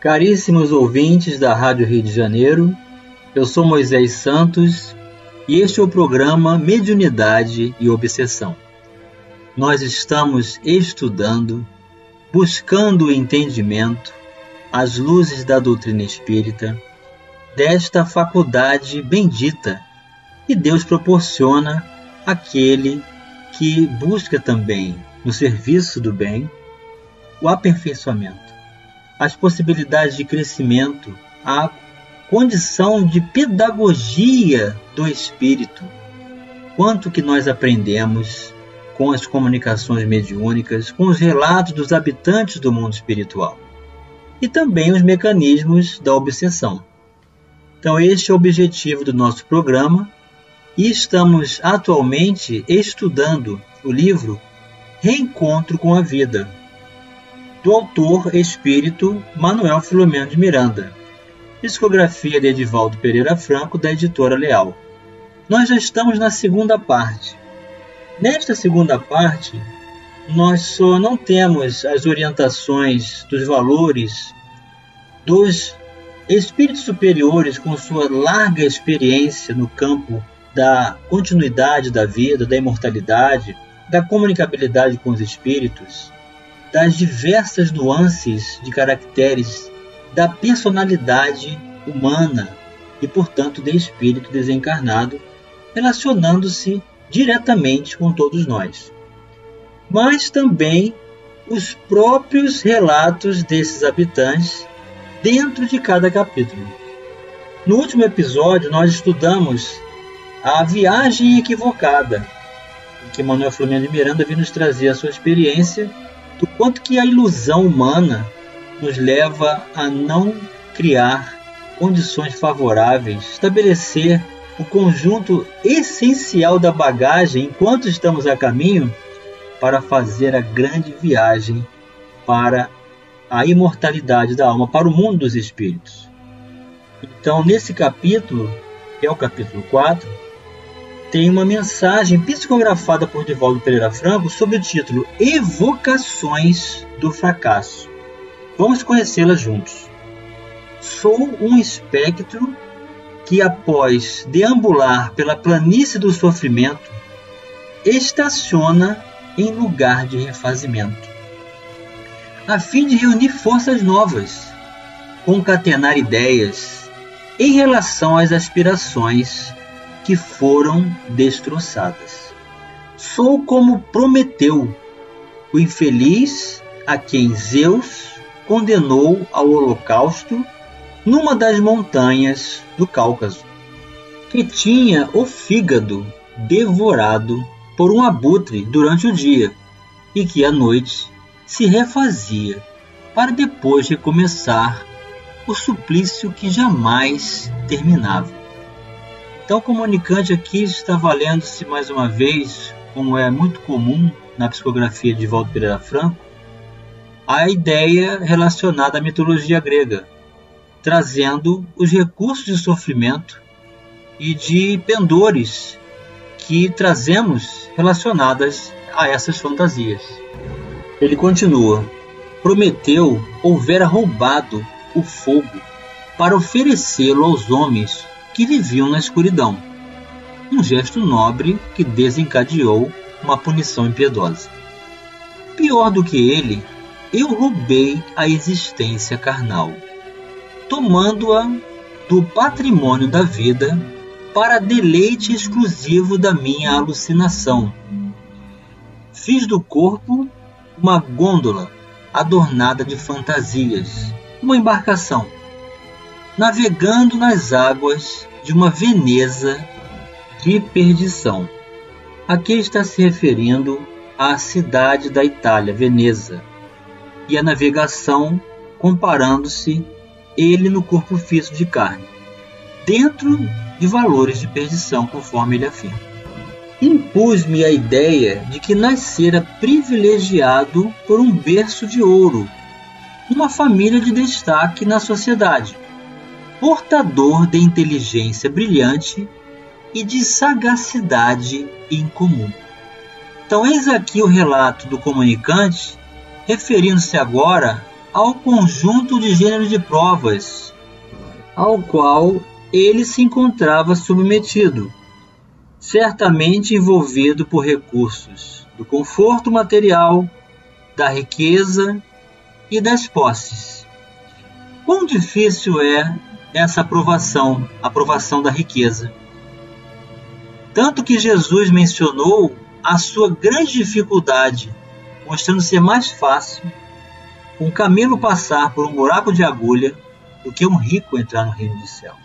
Caríssimos ouvintes da Rádio Rio de Janeiro, eu sou Moisés Santos e este é o programa Mediunidade e Obsessão. Nós estamos estudando, buscando o entendimento, as luzes da doutrina espírita, desta faculdade bendita que Deus proporciona àquele que busca também, no serviço do bem, o aperfeiçoamento as possibilidades de crescimento, a condição de pedagogia do espírito. Quanto que nós aprendemos com as comunicações mediúnicas, com os relatos dos habitantes do mundo espiritual e também os mecanismos da obsessão. Então, este é o objetivo do nosso programa e estamos atualmente estudando o livro Reencontro com a Vida, do autor espírito Manuel Filomeno de Miranda, discografia de Edivaldo Pereira Franco, da editora Leal. Nós já estamos na segunda parte. Nesta segunda parte, nós só não temos as orientações dos valores dos espíritos superiores com sua larga experiência no campo da continuidade da vida, da imortalidade, da comunicabilidade com os espíritos, das diversas nuances de caracteres da personalidade humana e, portanto, de espírito desencarnado, relacionando-se diretamente com todos nós. Mas também os próprios relatos desses habitantes dentro de cada capítulo. No último episódio, nós estudamos a viagem equivocada, que Manuel Flamengo Miranda vem nos trazer a sua experiência do quanto que a ilusão humana nos leva a não criar condições favoráveis, estabelecer o conjunto essencial da bagagem enquanto estamos a caminho para fazer a grande viagem para a imortalidade da alma, para o mundo dos espíritos. Então, nesse capítulo, que é o capítulo 4, tem uma mensagem psicografada por Divaldo Pereira Franco sob o título Evocações do Fracasso. Vamos conhecê-la juntos. Sou um espectro que, após deambular pela planície do sofrimento, estaciona em lugar de refazimento, a fim de reunir forças novas, concatenar ideias em relação às aspirações que foram destroçadas. Sou como Prometeu, o infeliz a quem Zeus condenou ao holocausto numa das montanhas do Cáucaso, que tinha o fígado devorado por um abutre durante o dia e que à noite se refazia para depois recomeçar o suplício que jamais terminava. Então, comunicante aqui está valendo-se mais uma vez, como é muito comum na psicografia de Walter Pereira Franco, a ideia relacionada à mitologia grega, trazendo os recursos de sofrimento e de pendores que trazemos relacionadas a essas fantasias. Ele continua: Prometeu houvera roubado o fogo para oferecê-lo aos homens que viviam na escuridão. Um gesto nobre que desencadeou uma punição impiedosa. Pior do que ele, eu roubei a existência carnal, tomando-a do patrimônio da vida para deleite exclusivo da minha alucinação. Fiz do corpo uma gôndola adornada de fantasias, uma embarcação navegando nas águas de uma Veneza de perdição. Aqui está se referindo à cidade da Itália, Veneza, e a navegação comparando-se ele no corpo físico de carne, dentro de valores de perdição, conforme ele afirma. Impus-me a ideia de que nascera privilegiado por um berço de ouro, uma família de destaque na sociedade, portador de inteligência brilhante e de sagacidade incomum. Então, eis aqui o relato do comunicante, referindo-se agora ao conjunto de gêneros de provas ao qual ele se encontrava submetido, certamente envolvido por recursos do conforto material, da riqueza e das posses. Quão difícil é essa aprovação, aprovação da riqueza. Tanto que Jesus mencionou a sua grande dificuldade, mostrando ser mais fácil um camelo passar por um buraco de agulha do que um rico entrar no reino dos céus.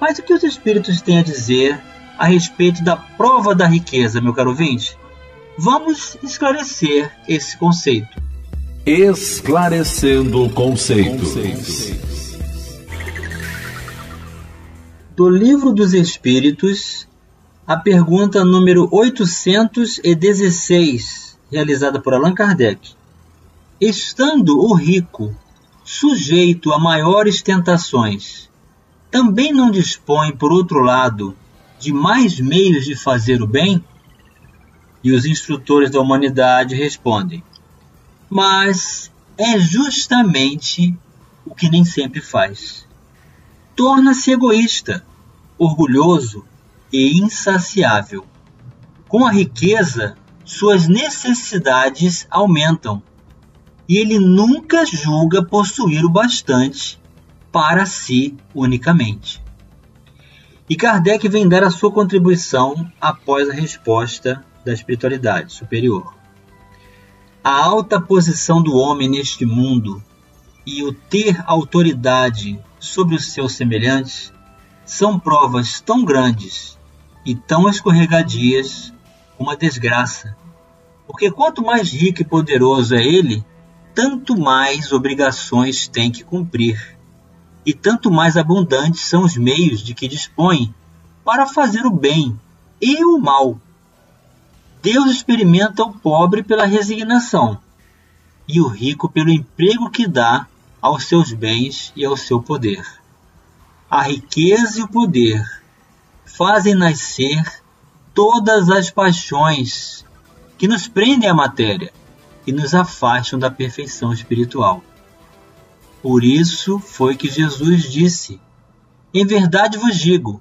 Mas o que os Espíritos têm a dizer a respeito da prova da riqueza, meu caro ouvinte? Vamos esclarecer esse conceito. Esclarecendo conceitos. Do Livro dos Espíritos, a pergunta número 816, realizada por Allan Kardec. Estando o rico sujeito a maiores tentações, também não dispõe, por outro lado, de mais meios de fazer o bem? E os instrutores da humanidade respondem: Mas é justamente o que nem sempre faz. Torna-se egoísta, orgulhoso e insaciável. Com a riqueza, suas necessidades aumentam e ele nunca julga possuir o bastante para si unicamente. E Kardec vem dar a sua contribuição após a resposta da espiritualidade superior. A alta posição do homem neste mundo e o ter autoridade sobre os seus semelhantes são provas tão grandes e tão escorregadias como a desgraça. Porque quanto mais rico e poderoso é ele, tanto mais obrigações tem que cumprir, e tanto mais abundantes são os meios de que dispõe para fazer o bem e o mal. Deus experimenta o pobre pela resignação e o rico pelo emprego que dá aos seus bens e ao seu poder. A riqueza e o poder fazem nascer todas as paixões que nos prendem à matéria e nos afastam da perfeição espiritual. Por isso foi que Jesus disse: Em verdade vos digo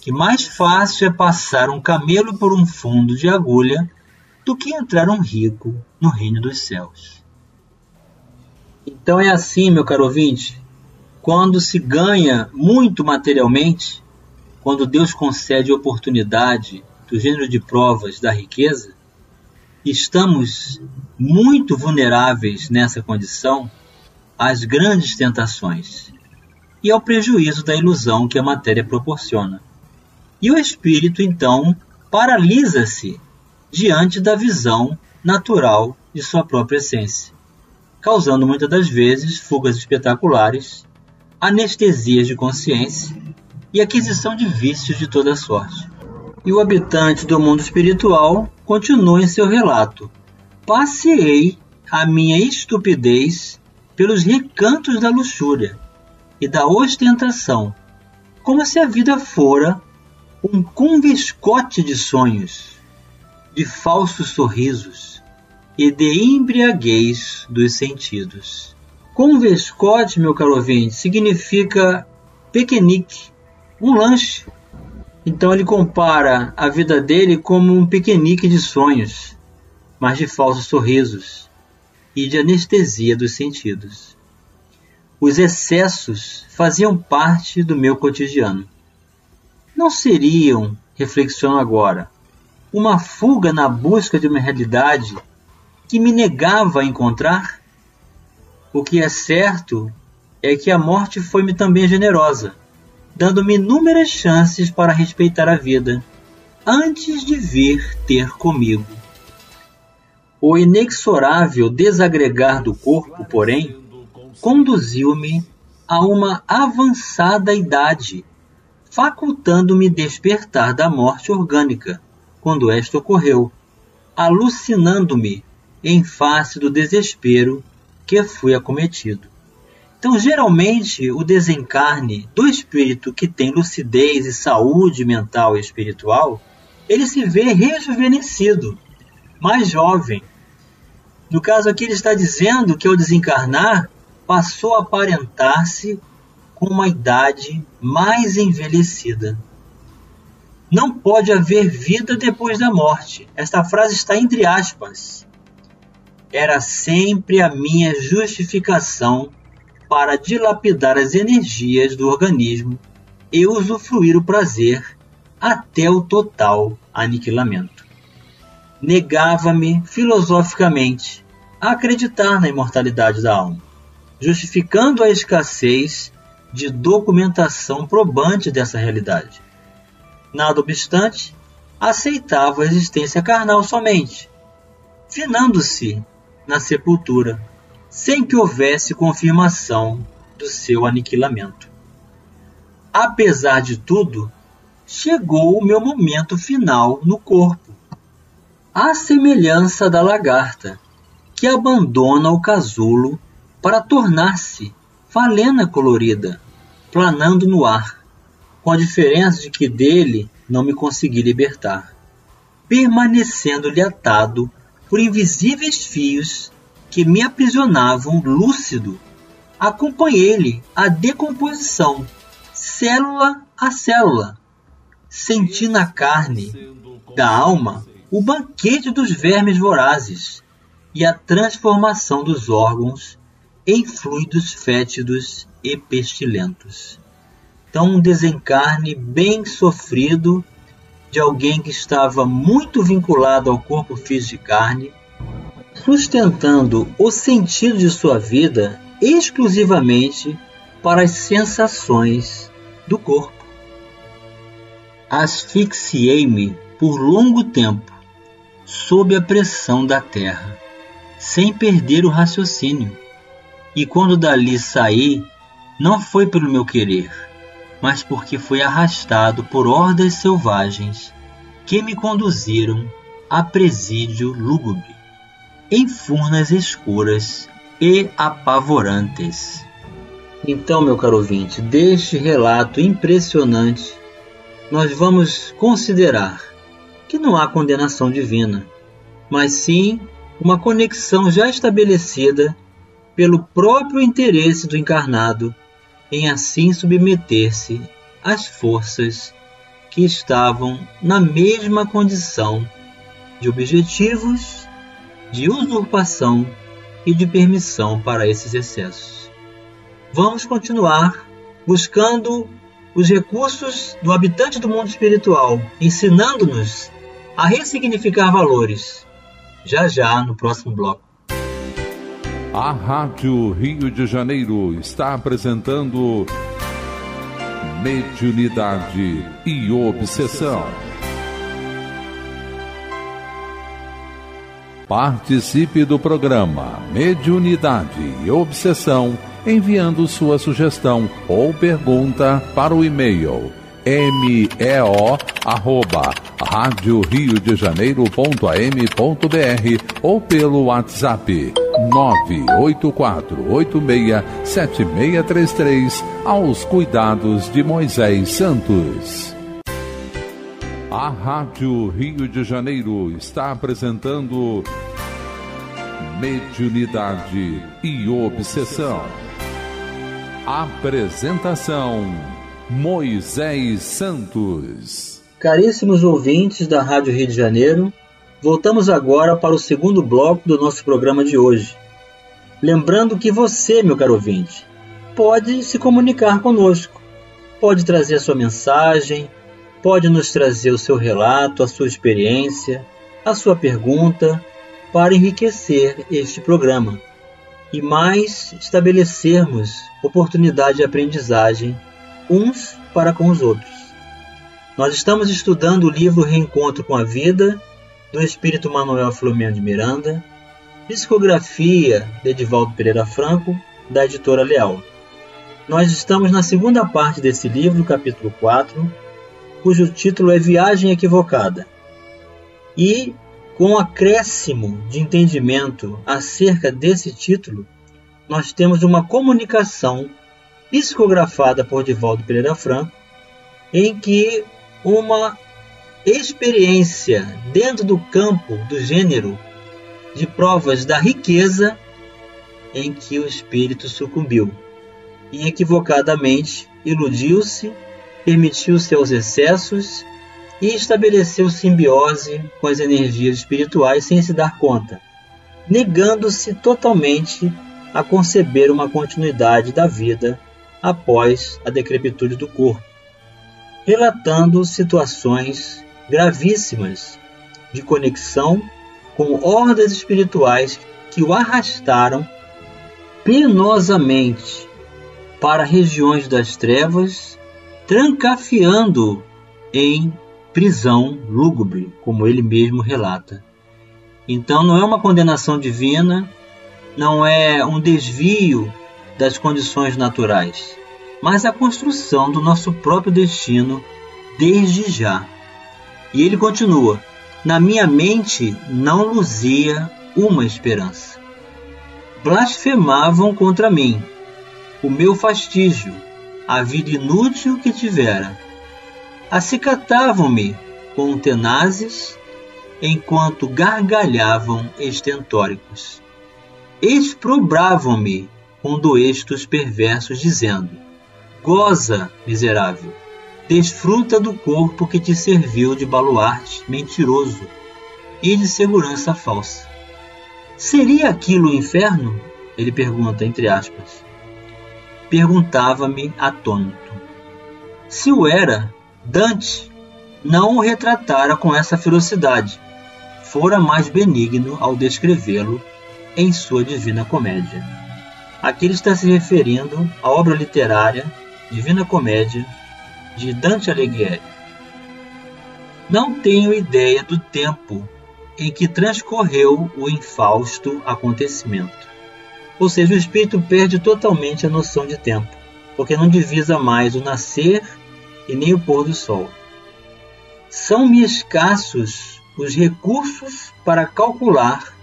que mais fácil é passar um camelo por um fundo de agulha do que entrar um rico no reino dos céus. Então é assim, meu caro ouvinte, quando se ganha muito materialmente, quando Deus concede oportunidade do gênero de provas da riqueza, estamos muito vulneráveis nessa condição às grandes tentações e ao prejuízo da ilusão que a matéria proporciona. E o espírito, então, paralisa-se diante da visão natural de sua própria essência, causando muitas das vezes fugas espetaculares, anestesias de consciência e aquisição de vícios de toda sorte. E o habitante do mundo espiritual continua em seu relato. Passeei a minha estupidez pelos recantos da luxúria e da ostentação, como se a vida fora um conviscote de sonhos, de falsos sorrisos e de embriaguez dos sentidos. Conviscote, meu caro ouvinte, significa pequenique, um lanche então ele compara a vida dele como um piquenique de sonhos, mas de falsos sorrisos e de anestesia dos sentidos. Os excessos faziam parte do meu cotidiano. Não seriam, reflexiono agora, uma fuga na busca de uma realidade que me negava a encontrar? O que é certo é que a morte foi-me também generosa dando-me inúmeras chances para respeitar a vida, antes de vir ter comigo. O inexorável desagregar do corpo, porém, conduziu-me a uma avançada idade, facultando-me despertar da morte orgânica, quando esta ocorreu, alucinando-me em face do desespero que fui acometido. Então, geralmente, o desencarne do espírito que tem lucidez e saúde mental e espiritual, ele se vê rejuvenescido, mais jovem. No caso aqui, ele está dizendo que ao desencarnar, passou a aparentar-se com uma idade mais envelhecida. Não pode haver vida depois da morte. Esta frase está entre aspas. Era sempre a minha justificação para dilapidar as energias do organismo e usufruir o prazer até o total aniquilamento. Negava-me filosoficamente a acreditar na imortalidade da alma, justificando a escassez de documentação probante dessa realidade. Nada obstante, aceitava a existência carnal somente, finando-se na sepultura sem que houvesse confirmação do seu aniquilamento. Apesar de tudo, chegou o meu momento final no corpo. À semelhança da lagarta, que abandona o casulo para tornar-se falena colorida, planando no ar, com a diferença de que dele não me consegui libertar, permanecendo-lhe atado por invisíveis fios que me aprisionavam lúcido, acompanhei-lhe a decomposição, célula a célula. Senti na carne da alma o banquete dos vermes vorazes e a transformação dos órgãos em fluidos fétidos e pestilentos. Então, um desencarne bem sofrido de alguém que estava muito vinculado ao corpo físico de carne sustentando o sentido de sua vida exclusivamente para as sensações do corpo. Asfixiei-me por longo tempo sob a pressão da terra, sem perder o raciocínio. E quando dali saí, não foi pelo meu querer, mas porque fui arrastado por hordas selvagens que me conduziram a presídio lúgubre em furnas escuras e apavorantes. Então, meu caro ouvinte, deste relato impressionante, nós vamos considerar que não há condenação divina, mas sim uma conexão já estabelecida pelo próprio interesse do encarnado em assim submeter-se às forças que estavam na mesma condição de objetivos de usurpação e de permissão para esses excessos. Vamos continuar buscando os recursos do habitante do mundo espiritual, ensinando-nos a ressignificar valores. Já já no próximo bloco. A Rádio Rio de Janeiro está apresentando Mediunidade e Obsessão. Participe do programa Mediunidade e Obsessão enviando sua sugestão ou pergunta para o e-mail meo arroba rádio rio de ou pelo WhatsApp 984867633 aos cuidados de Moisés Santos. A Rádio Rio de Janeiro está apresentando Mediunidade e Obsessão. Apresentação Moisés Santos. Caríssimos ouvintes da Rádio Rio de Janeiro, voltamos agora para o segundo bloco do nosso programa de hoje. Lembrando que você, meu caro ouvinte, pode se comunicar conosco, pode trazer a sua mensagem pode nos trazer o seu relato, a sua experiência, a sua pergunta, para enriquecer este programa e mais estabelecermos oportunidade de aprendizagem uns para com os outros. Nós estamos estudando o livro Reencontro com a Vida, do espírito Manuel Filomeno de Miranda, psicografia de Edivaldo Pereira Franco, da editora Leal. Nós estamos na segunda parte desse livro, capítulo 4, cujo título é Viagem Equivocada. E, com um acréscimo de entendimento acerca desse título, nós temos uma comunicação psicografada por Divaldo Pereira Franco, em que uma experiência dentro do campo do gênero de provas da riqueza em que o espírito sucumbiu. E equivocadamente iludiu-se, permitiu seus excessos e estabeleceu simbiose com as energias espirituais sem se dar conta, negando-se totalmente a conceber uma continuidade da vida após a decrepitude do corpo, relatando situações gravíssimas de conexão com hordas espirituais que o arrastaram penosamente para regiões das trevas, trancafiando em prisão lúgubre, como ele mesmo relata. Então não é uma condenação divina, não é um desvio das condições naturais, mas a construção do nosso próprio destino desde já. E ele continua: Na minha mente não luzia uma esperança. Blasfemavam contra mim, o meu fastígio, a vida inútil que tivera. Acicatavam-me com tenazes, enquanto gargalhavam estentóricos. Exprobravam-me com doestos perversos, dizendo: Goza, miserável, desfruta do corpo que te serviu de baluarte mentiroso e de segurança falsa. Seria aquilo o inferno? Ele pergunta entre aspas. Perguntava-me atônito. Se o era, Dante não o retratara com essa ferocidade. Fora mais benigno ao descrevê-lo em sua Divina Comédia. Aqui ele está se referindo à obra literária Divina Comédia de Dante Alighieri. Não tenho ideia do tempo em que transcorreu o infausto acontecimento. Ou seja, o espírito perde totalmente a noção de tempo, porque não divisa mais o nascer e nem o pôr do sol. São-me escassos os recursos para calcular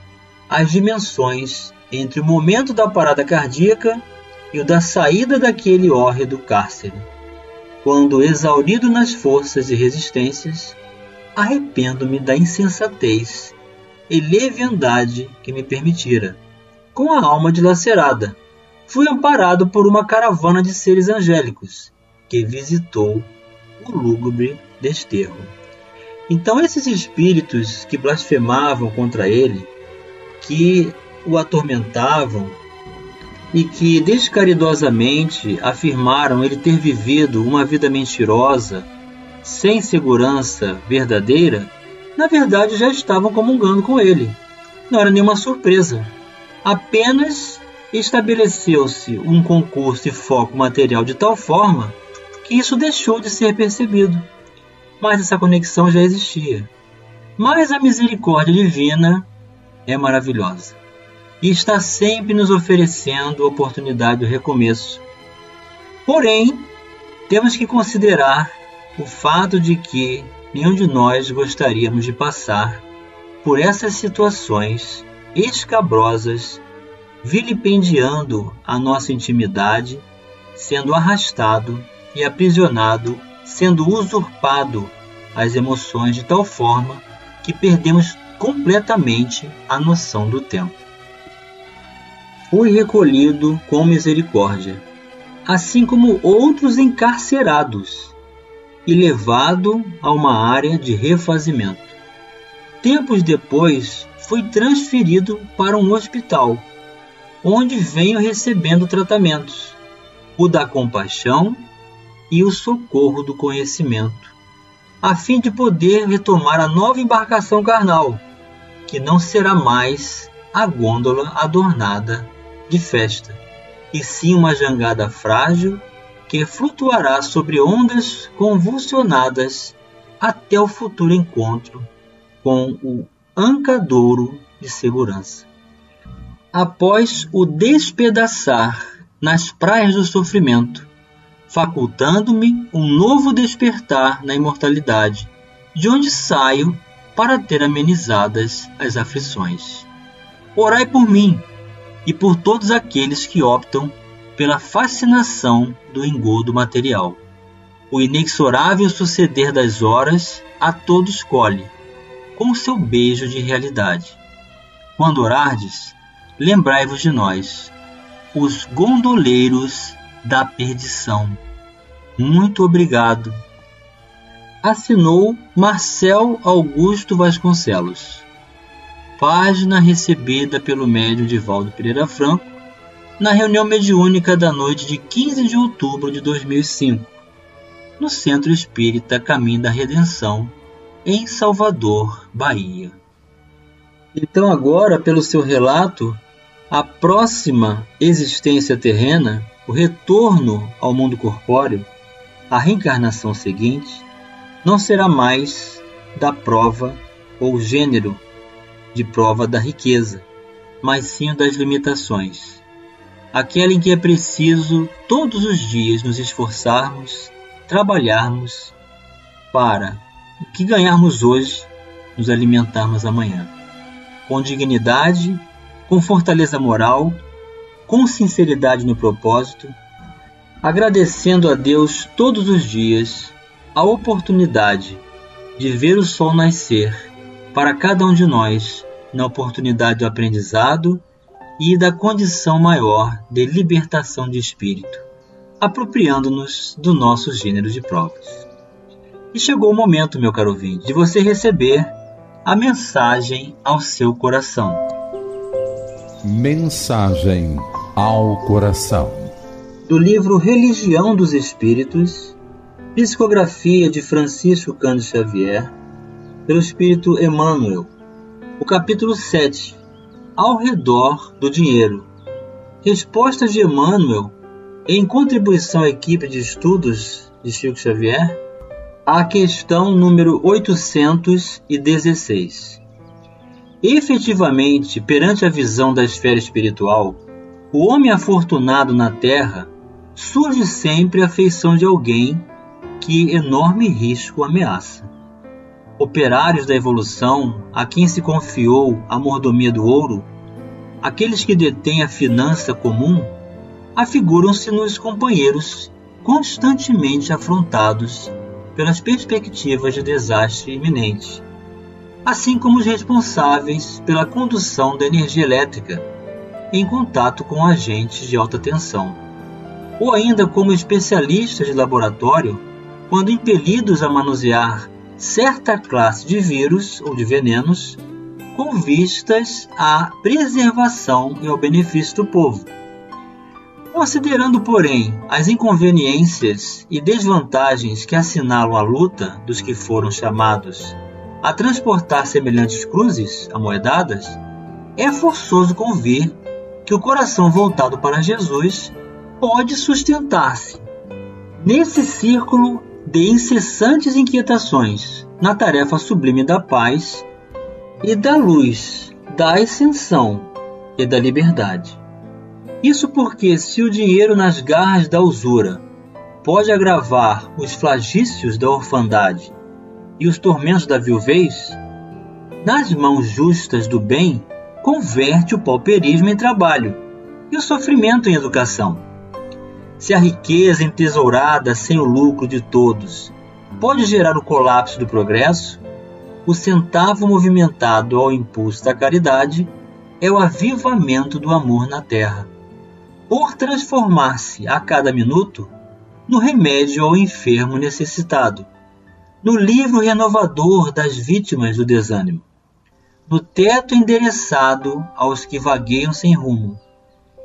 as dimensões entre o momento da parada cardíaca e o da saída daquele hórrido cárcere. Quando, exaurido nas forças e resistências, arrependo-me da insensatez e leviandade que me permitira. Com a alma dilacerada, fui amparado por uma caravana de seres angélicos que visitou o lúgubre desterro. Então, esses espíritos que blasfemavam contra ele, que o atormentavam e que descaridosamente afirmaram ele ter vivido uma vida mentirosa, sem segurança verdadeira, na verdade já estavam comungando com ele. Não era nenhuma surpresa. Apenas estabeleceu-se um concurso e foco material de tal forma que isso deixou de ser percebido. Mas essa conexão já existia. Mas a misericórdia divina é maravilhosa e está sempre nos oferecendo oportunidade do recomeço. Porém, temos que considerar o fato de que nenhum de nós gostaríamos de passar por essas situações escabrosas, vilipendiando a nossa intimidade, sendo arrastado e aprisionado, sendo usurpado as emoções de tal forma que perdemos completamente a noção do tempo fui recolhido com misericórdia, assim como outros encarcerados, e levado a uma área de refazimento. Tempos depois, fui transferido para um hospital, onde venho recebendo tratamentos, o da compaixão e o socorro do conhecimento, a fim de poder retomar a nova embarcação carnal, que não será mais a gôndola adornada de festa, e sim uma jangada frágil que flutuará sobre ondas convulsionadas até o futuro encontro com o ancadouro de segurança. Após o despedaçar nas praias do sofrimento, facultando-me um novo despertar na imortalidade, de onde saio para ter amenizadas as aflições. Orai por mim e por todos aqueles que optam pela fascinação do engodo material. O inexorável suceder das horas a todos colhe, com seu beijo de realidade. Quando orardes, lembrai-vos de nós, os gondoleiros da perdição. Muito obrigado. Assinou Marcel Augusto Vasconcelos. Página recebida pelo médium Divaldo Pereira Franco na reunião mediúnica da noite de 15 de outubro de 2005, no Centro Espírita Caminho da Redenção, em Salvador, Bahia. Então, agora, pelo seu relato, a próxima existência terrena, o retorno ao mundo corpóreo, a reencarnação seguinte, não será mais da prova ou gênero de prova da riqueza, mas sim das limitações. Aquela em que é preciso todos os dias nos esforçarmos, trabalharmos para o que ganharmos hoje, nos alimentarmos amanhã. Com dignidade com fortaleza moral, com sinceridade no propósito, agradecendo a Deus todos os dias a oportunidade de ver o sol nascer para cada um de nós na oportunidade do aprendizado e da condição maior de libertação de espírito, apropriando-nos do nosso gênero de provas. E chegou o momento, meu caro ouvinte, de você receber a mensagem ao seu coração. Mensagem ao Coração. Do livro Religião dos Espíritos, psicografia de Francisco Cândido Xavier, pelo Espírito Emmanuel, o capítulo 7, Ao redor do dinheiro. Respostas de Emmanuel, em contribuição à equipe de estudos de Chico Xavier, à questão número 816. Efetivamente, perante a visão da esfera espiritual, o homem afortunado na Terra surge sempre a feição de alguém que enorme risco ameaça. Operários da evolução, a quem se confiou a mordomia do ouro, aqueles que detêm a finança comum, afiguram-se nos companheiros constantemente afrontados pelas perspectivas de desastre iminente assim como os responsáveis pela condução da energia elétrica em contato com agentes de alta tensão, ou ainda como especialistas de laboratório quando impelidos a manusear certa classe de vírus ou de venenos com vistas à preservação e ao benefício do povo. Considerando, porém, as inconveniências e desvantagens que assinalam a luta dos que foram chamados a transportar semelhantes cruzes amoedadas, é forçoso convir que o coração voltado para Jesus pode sustentar-se nesse círculo de incessantes inquietações na tarefa sublime da paz e da luz, da ascensão e da liberdade. Isso porque, se o dinheiro nas garras da usura pode agravar os flagícios da orfandade e os tormentos da viuvez, nas mãos justas do bem, converte o pauperismo em trabalho e o sofrimento em educação. Se a riqueza entesourada sem o lucro de todos pode gerar o colapso do progresso, o centavo movimentado ao impulso da caridade é o avivamento do amor na terra, por transformar-se a cada minuto no remédio ao enfermo necessitado no livro renovador das vítimas do desânimo, no teto endereçado aos que vagueiam sem rumo,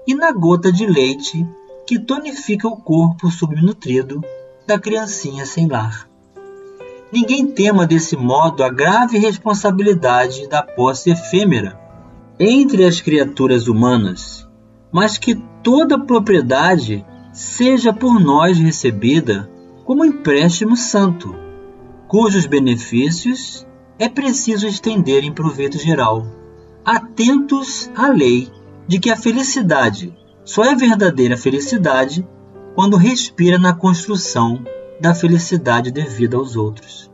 e na gota de leite que tonifica o corpo subnutrido da criancinha sem lar. Ninguém tema desse modo a grave responsabilidade da posse efêmera entre as criaturas humanas, mas que toda propriedade seja por nós recebida como empréstimo santo cujos benefícios é preciso estender em proveito geral, atentos à lei de que a felicidade só é verdadeira felicidade quando respira na construção da felicidade devida aos outros.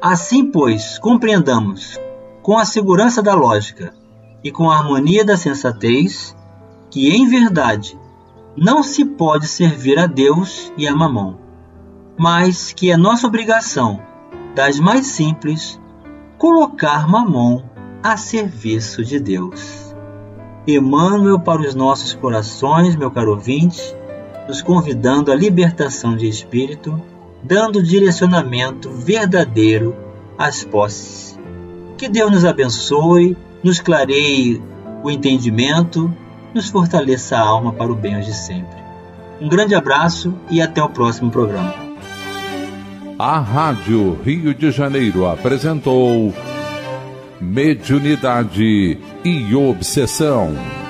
Assim, pois, compreendamos, com a segurança da lógica e com a harmonia da sensatez, que em verdade não se pode servir a Deus e a Mamão, mas que é nossa obrigação, das mais simples, colocar Mamão a serviço de Deus. Emmanuel para os nossos corações, meu caro ouvinte, nos convidando à libertação de espírito, dando direcionamento verdadeiro às posses. Que Deus nos abençoe, nos clareie o entendimento nos fortaleça a alma para o bem hoje sempre. Um grande abraço e até o próximo programa. A Rádio Rio de Janeiro apresentou Mediunidade e Obsessão.